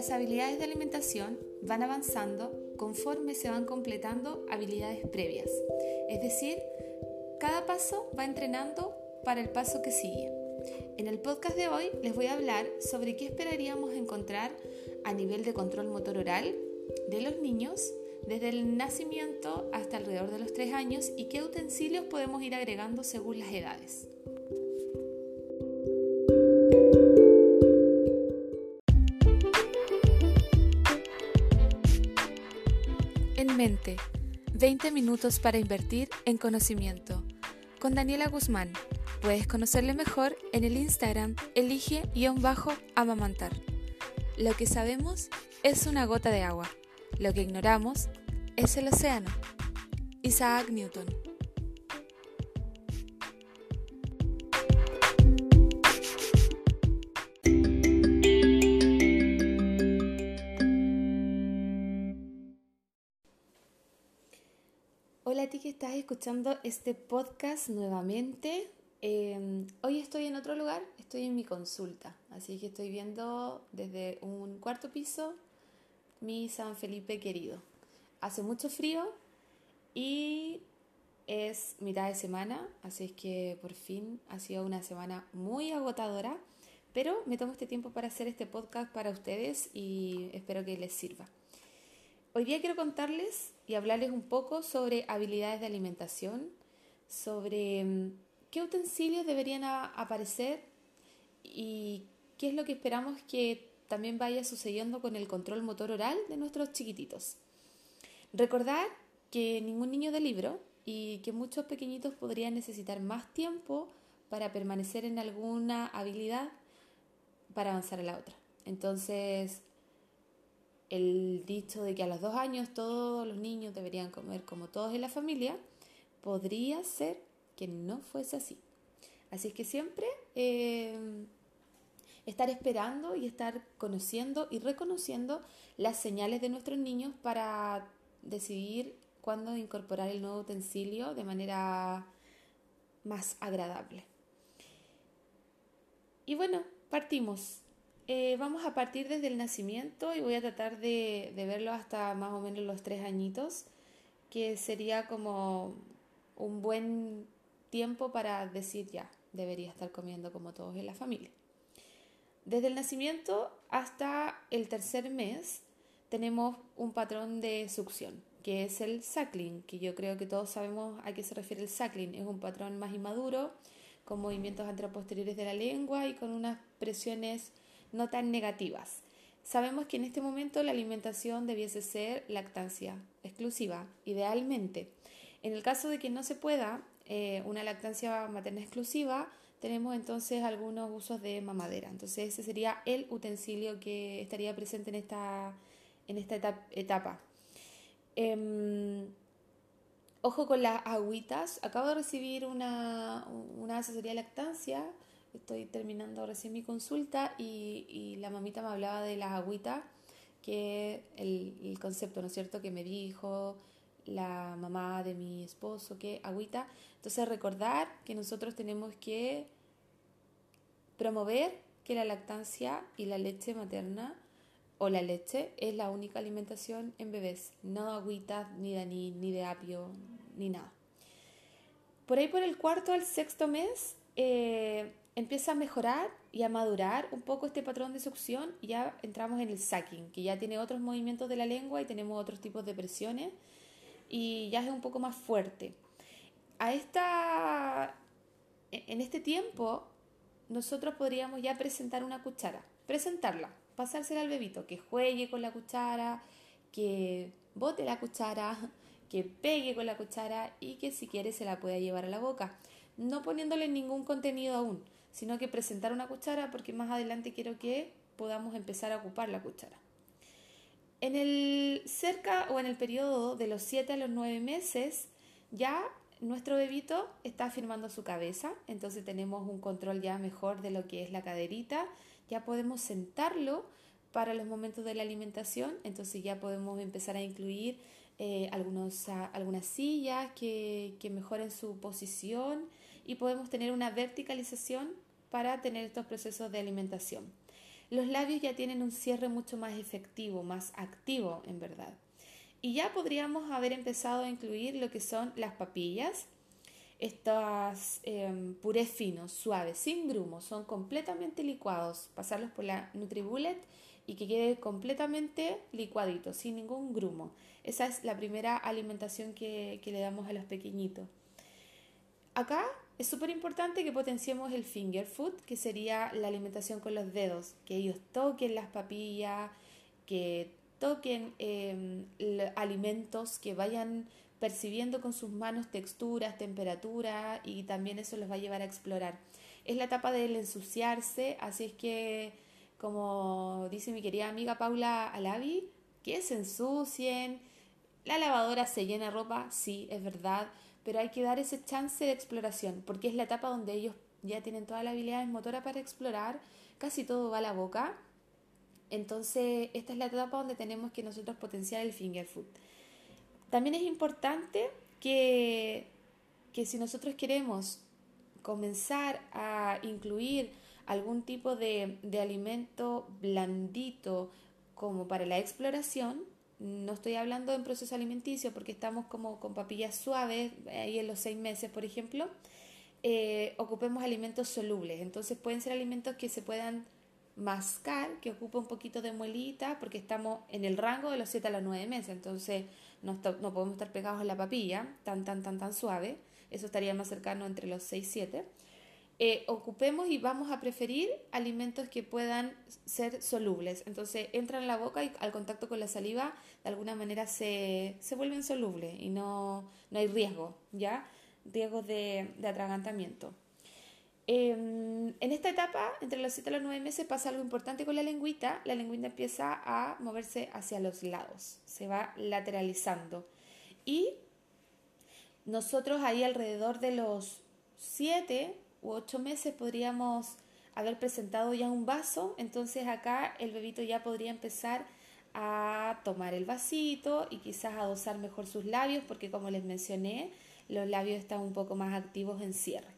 Las habilidades de alimentación van avanzando conforme se van completando habilidades previas. Es decir, cada paso va entrenando para el paso que sigue. En el podcast de hoy les voy a hablar sobre qué esperaríamos encontrar a nivel de control motor oral de los niños desde el nacimiento hasta alrededor de los 3 años y qué utensilios podemos ir agregando según las edades. Mente, 20 minutos para invertir en conocimiento. Con Daniela Guzmán. Puedes conocerle mejor en el Instagram elige-amamantar. Lo que sabemos es una gota de agua. Lo que ignoramos es el océano. Isaac Newton. Escuchando este podcast nuevamente. Em, hoy estoy en otro lugar, estoy en mi consulta, así que estoy viendo desde un cuarto piso mi San Felipe querido. Hace mucho frío y es mitad de semana, así es que por fin ha sido una semana muy agotadora, pero me tomo este tiempo para hacer este podcast para ustedes y espero que les sirva. Hoy día quiero contarles y hablarles un poco sobre habilidades de alimentación, sobre mm, qué utensilios deberían aparecer y qué es lo que esperamos que también vaya sucediendo con el control motor oral de nuestros chiquititos. Recordar que ningún niño de libro y que muchos pequeñitos podrían necesitar más tiempo para permanecer en alguna habilidad para avanzar a la otra. Entonces, el dicho de que a los dos años todos los niños deberían comer como todos en la familia, podría ser que no fuese así. Así es que siempre eh, estar esperando y estar conociendo y reconociendo las señales de nuestros niños para decidir cuándo incorporar el nuevo utensilio de manera más agradable. Y bueno, partimos. Eh, vamos a partir desde el nacimiento y voy a tratar de, verlo hasta más o menos los tres añitos, que sería como un buen tiempo para decir ya, debería estar comiendo como todos en la familia. Desde el nacimiento hasta el tercer mes tenemos un patrón de succión, que es el suckling, que yo creo que todos sabemos a qué se refiere el suckling. Es un patrón más inmaduro, con movimientos anteroposteriores de la lengua y con unas presiones no tan negativas. Sabemos que en este momento la alimentación debiese ser lactancia exclusiva, idealmente. En el caso de que no se pueda eh, una lactancia materna exclusiva, tenemos entonces algunos usos de mamadera. Entonces ese sería el utensilio que estaría presente en esta, en esta etapa. Em, ojo con las agüitas. Acabo de recibir una, una asesoría de lactancia estoy terminando recién mi consulta y, la mamita me hablaba de las agüitas, que el, el concepto, ¿no es cierto?, que me dijo la mamá de mi esposo, que agüita. Entonces recordar que nosotros tenemos que promover que la lactancia y la leche materna o la leche es la única alimentación en bebés, no agüitas, ni de anís, ni de apio, ni nada. Por ahí por el cuarto al sexto mes eh, empieza a mejorar y a madurar un poco este patrón de succión y ya entramos en el sucking, que ya tiene otros movimientos de la lengua y tenemos otros tipos de presiones y ya es un poco más fuerte. A esta, en este tiempo nosotros podríamos ya presentar una cuchara, presentarla, pasársela al bebito, que juegue con la cuchara, que bote la cuchara, que pegue con la cuchara y que si quiere se la pueda llevar a la boca, no poniéndole ningún contenido aún sino que presentar una cuchara porque más adelante quiero que podamos empezar a ocupar la cuchara. En el cerca o en el periodo de los 7 a los 9 meses ya nuestro bebito está afirmando su cabeza, entonces tenemos un control ya mejor de lo que es la caderita, ya podemos sentarlo para los momentos de la alimentación, entonces ya podemos empezar a incluir eh, algunos, algunas sillas que mejoren su posición y podemos tener una verticalización para tener estos procesos de alimentación. los labios ya tienen un cierre mucho más efectivo, más activo en verdad. Y ya podríamos haber empezado a incluir lo que son las papillas, estos eh, purés finos, suaves, sin grumos, son completamente licuados, pasarlos por la NutriBullet y que quede completamente licuadito, sin ningún grumo. Esa es la primera alimentación que, que le damos a los pequeñitos. Acá es súper importante que potenciemos el finger food, que sería la alimentación con los dedos, que ellos toquen las papillas, que toquen em, alimentos, que vayan percibiendo con sus manos texturas, temperatura y también eso los va a llevar a explorar. Es la etapa del ensuciarse, así es que, como dice mi querida amiga Paula Alavi, que se ensucien, la lavadora se llena de ropa, sí, es verdad, pero hay que dar ese chance de exploración, porque es la etapa donde ellos ya tienen toda la habilidad motora para explorar, casi todo va a la boca. Entonces, esta es la etapa donde tenemos que nosotros potenciar el finger food. También es importante que, que si nosotros queremos comenzar a incluir algún tipo de, de alimento blandito como para la exploración, no estoy hablando en proceso alimenticio porque estamos como con papillas suaves, ahí en los seis meses, por ejemplo, eh, ocupemos alimentos solubles. Entonces pueden ser alimentos que se puedan mascar, que ocupen un poquito de muelita, porque estamos en el rango de los 7 a los 9 meses, entonces no, no podemos estar pegados en la papilla, tan, tan, tan, tan suave. Eso estaría más cercano entre los 6 y 7. Eh, ocupemos y vamos a preferir alimentos que puedan ser solubles. Entonces entran en la boca y al contacto con la saliva de alguna manera se, se vuelven solubles y no, no, hay riesgo, ¿ya? Riesgo de, de atragantamiento. Em, en esta etapa, entre los 7 y los 9 meses, pasa algo importante con la lengüita. La lengüita empieza a moverse hacia los lados, se va lateralizando. Y nosotros ahí alrededor de los 7 u ocho meses podríamos haber presentado ya un vaso, entonces acá el bebito ya podría empezar a tomar el vasito y quizás a dosar mejor sus labios porque como les mencioné, los labios están un poco más activos en cierre.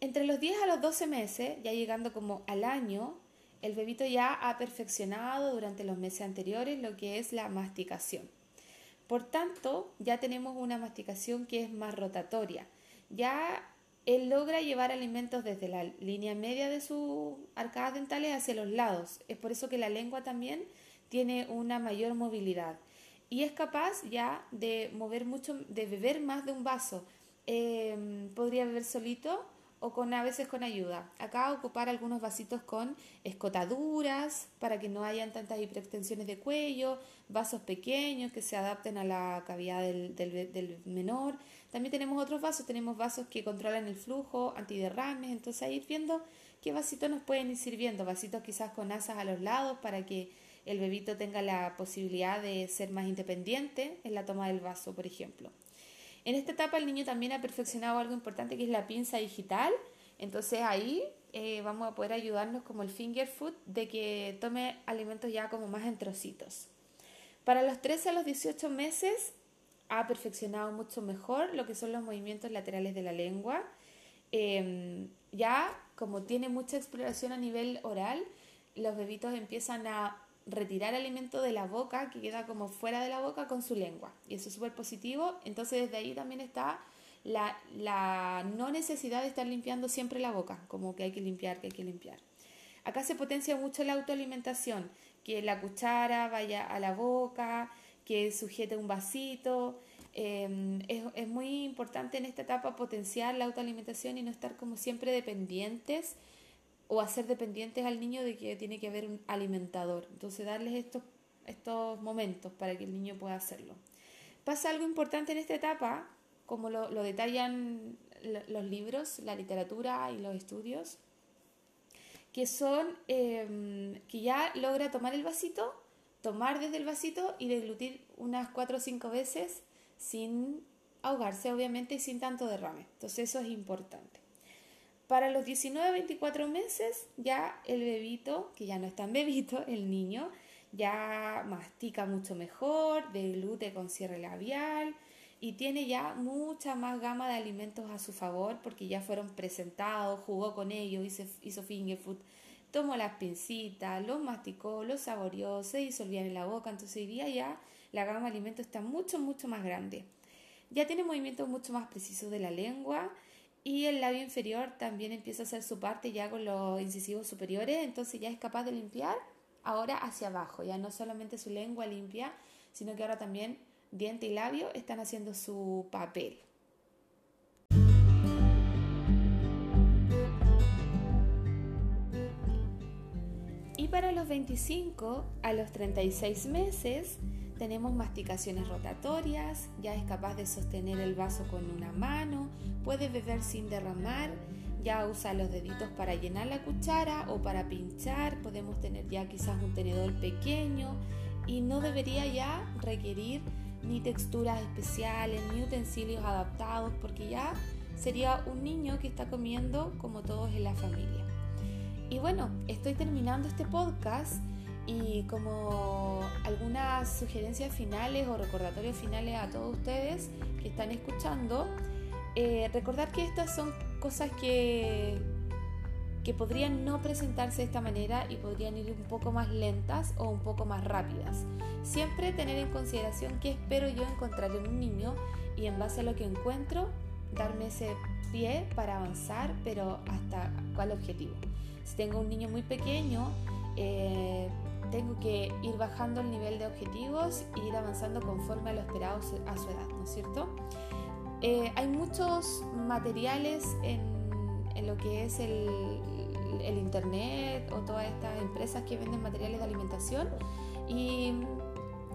Entre los 10 a los 12 meses, ya llegando como al año, el bebito ya ha perfeccionado durante los meses anteriores lo que es la masticación. Por tanto, ya tenemos una masticación que es más rotatoria. Ya él logra llevar alimentos desde la línea media de sus arcadas dentales hacia los lados. Es por eso que la lengua también tiene una mayor movilidad y es capaz ya de mover mucho, de beber más de un vaso. Em, podría beber solito o con a veces con ayuda. Acá ocupar algunos vasitos con escotaduras para que no hayan tantas hiperextensiones de cuello, vasos pequeños que se adapten a la cavidad del, menor. También tenemos otros vasos, tenemos vasos que controlan el flujo, antiderrames, entonces ahí ir viendo qué vasitos nos pueden ir sirviendo, vasitos quizás con asas a los lados para que el bebito tenga la posibilidad de ser más independiente en la toma del vaso, por ejemplo. En esta etapa el niño también ha perfeccionado algo importante que es la pinza digital. Entonces ahí eh, vamos a poder ayudarnos como el finger food de que tome alimentos ya como más en trocitos. Para los 13 a los 18 meses ha perfeccionado mucho mejor lo que son los movimientos laterales de la lengua. Em, ya como tiene mucha exploración a nivel oral, los bebitos empiezan a retirar alimento de la boca, que queda como fuera de la boca con su lengua. Y eso es súper positivo. Entonces desde ahí también está la, la, no necesidad de estar limpiando siempre la boca, como que hay que limpiar, que hay que limpiar. Acá se potencia mucho la autoalimentación, que la cuchara vaya a la boca, que sujete un vasito. Em, es, es muy importante en esta etapa potenciar la autoalimentación y no estar como siempre dependientes o hacer dependientes al niño de que tiene que haber un alimentador. Entonces darles estos, estos momentos para que el niño pueda hacerlo. Pasa algo importante en esta etapa, como lo, detallan los libros, la literatura y los estudios, que son em, que ya logra tomar el vasito, tomar desde el vasito y deglutir unas cuatro o cinco veces sin ahogarse, obviamente, y sin tanto derrame. Entonces eso es importante. Para los 19-24 meses ya el bebito, que ya no es tan bebito, el niño, ya mastica mucho mejor, deglute con cierre labial y tiene ya mucha más gama de alimentos a su favor porque ya fueron presentados, jugó con ellos, hizo, hizo finger food tomó las pincitas, los masticó, los saboreó, se disolvían en la boca, entonces hoy día ya la gama de alimentos está mucho, mucho más grande. Ya tiene movimientos mucho más precisos de la lengua y el labio inferior también empieza a hacer su parte ya con los incisivos superiores, entonces ya es capaz de limpiar ahora hacia abajo, ya no solamente su lengua limpia, sino que ahora también diente y labio están haciendo su papel. Para los 25 a los 36 meses tenemos masticaciones rotatorias, ya es capaz de sostener el vaso con una mano, puede beber sin derramar, ya usa los deditos para llenar la cuchara o para pinchar, podemos tener ya quizás un tenedor pequeño y no debería ya requerir ni texturas especiales, ni utensilios adaptados, porque ya sería un niño que está comiendo como todos en la familia. Y bueno, estoy terminando este podcast y como algunas sugerencias finales o recordatorios finales a todos ustedes que están escuchando, eh, recordar que estas son cosas que, que podrían no presentarse de esta manera y podrían ir un poco más lentas o un poco más rápidas. Siempre tener en consideración qué espero yo encontrar en un niño y en base a lo que encuentro, darme ese pie para avanzar, pero hasta cuál objetivo. Si tengo un niño muy pequeño, eh, tengo que ir bajando el nivel de objetivos e ir avanzando conforme a lo esperado a su edad, ¿no es cierto? Eh, hay muchos materiales en, en lo que es el, el, internet o todas estas empresas que venden materiales de alimentación y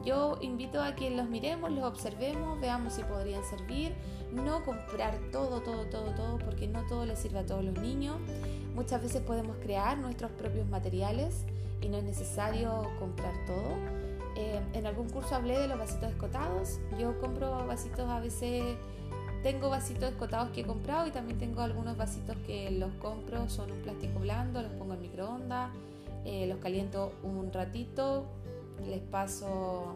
yo invito a que los miremos, los observemos, veamos si podrían servir, no comprar todo, todo, todo, todo, porque no todo le sirve a todos los niños. Muchas veces podemos crear nuestros propios materiales y no es necesario comprar todo. Eh, en algún curso hablé de los vasitos escotados. Yo compro vasitos a veces, tengo vasitos escotados que he comprado y también tengo algunos vasitos que los compro, son un plástico blando, los pongo en microondas, eh, los caliento un ratito, les paso,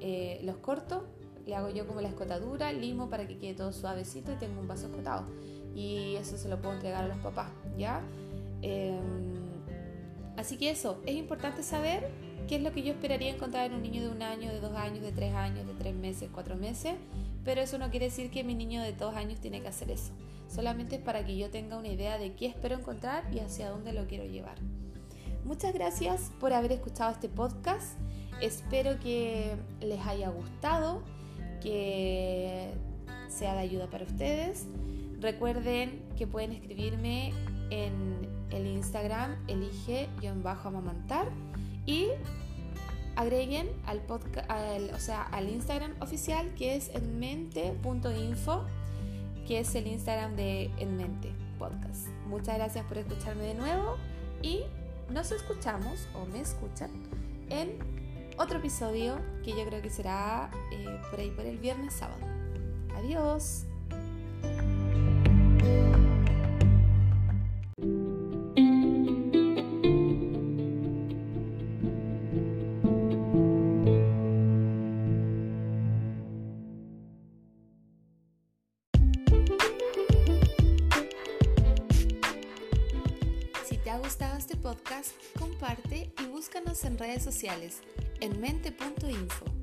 eh, los corto, le hago yo como la escotadura, limo para que quede todo suavecito y tengo un vaso escotado. Y eso se lo puedo entregar a los papás, ¿ya? Em, así que eso, es importante saber qué es lo que yo esperaría encontrar en un niño de un año, de dos años, de tres años, de tres meses, cuatro meses, pero eso no quiere decir que mi niño de dos años tiene que hacer eso. Solamente es para que yo tenga una idea de qué espero encontrar y hacia dónde lo quiero llevar. Muchas gracias por haber escuchado este podcast. Espero que les haya gustado, que sea de ayuda para ustedes. Recuerden que pueden escribirme en el Instagram elige-amamantar y agreguen al, podcast, o sea, al Instagram oficial que es enmente.info, que es el Instagram de Enmente Podcast. Muchas gracias por escucharme de nuevo y nos escuchamos o me escuchan en otro episodio que yo creo que será eh, por ahí por el viernes sábado. Adiós. Podcast, comparte y búscanos en redes sociales en mente.info.